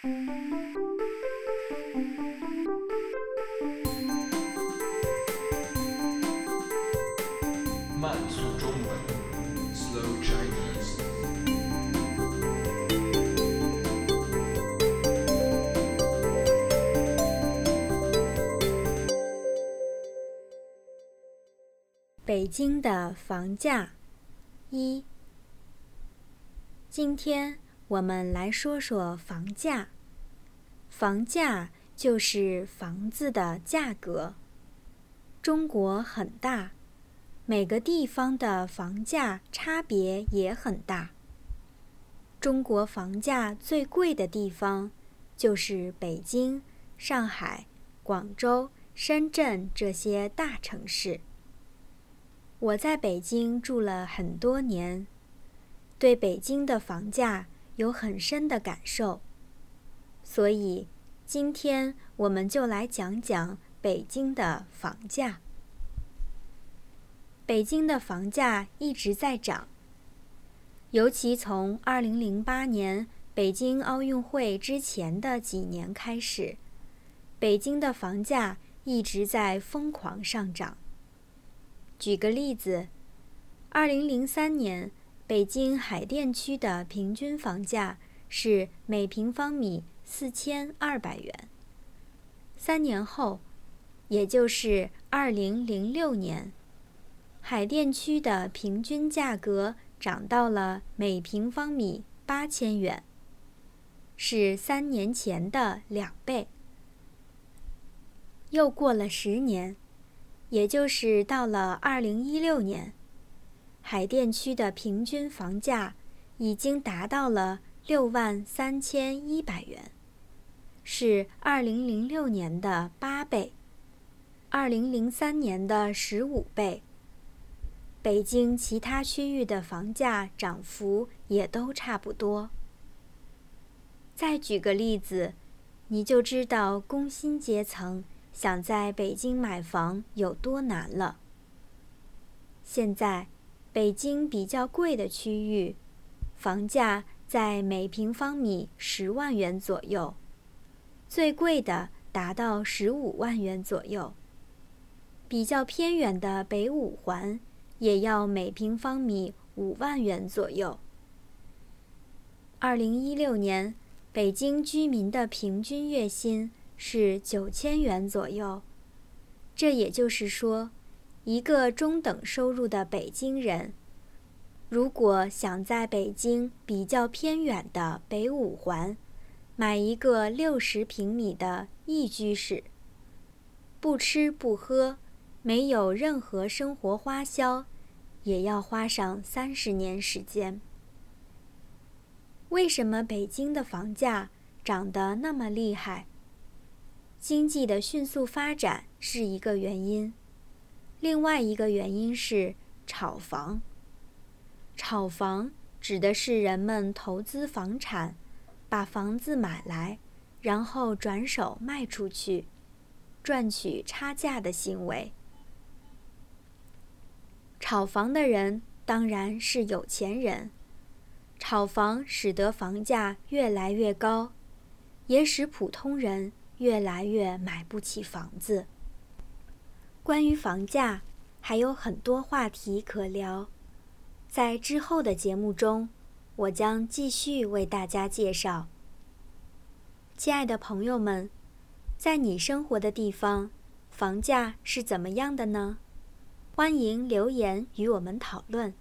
慢速中文，Slow Chinese。北京的房价一。今天我们来说说房价。房价就是房子的价格。中国很大，每个地方的房价差别也很大。中国房价最贵的地方就是北京、上海、广州、深圳这些大城市。我在北京住了很多年，对北京的房价有很深的感受，所以今天我们就来讲讲北京的房价。北京的房价一直在涨，尤其从2008年北京奥运会之前的几年开始，北京的房价一直在疯狂上涨。举个例子，二零零三年北京海淀区的平均房价是每平方米四千二百元。三年后，也就是二零零六年，海淀区的平均价格涨到了每平方米八千元，是三年前的两倍。又过了十年。也就是到了二零一六年，海淀区的平均房价已经达到了六万三千一百元，是二零零六年的八倍，二零零三年的十五倍。北京其他区域的房价涨幅也都差不多。再举个例子，你就知道工薪阶层。想在北京买房有多难了？现在，北京比较贵的区域，房价在每平方米十万元左右，最贵的达到十五万元左右。比较偏远的北五环，也要每平方米五万元左右。二零一六年，北京居民的平均月薪。是九千元左右，这也就是说，一个中等收入的北京人，如果想在北京比较偏远的北五环买一个六十平米的一居室，不吃不喝，没有任何生活花销，也要花上三十年时间。为什么北京的房价涨得那么厉害？经济的迅速发展是一个原因，另外一个原因是炒房。炒房指的是人们投资房产，把房子买来，然后转手卖出去，赚取差价的行为。炒房的人当然是有钱人，炒房使得房价越来越高，也使普通人。越来越买不起房子。关于房价，还有很多话题可聊，在之后的节目中，我将继续为大家介绍。亲爱的朋友们，在你生活的地方，房价是怎么样的呢？欢迎留言与我们讨论。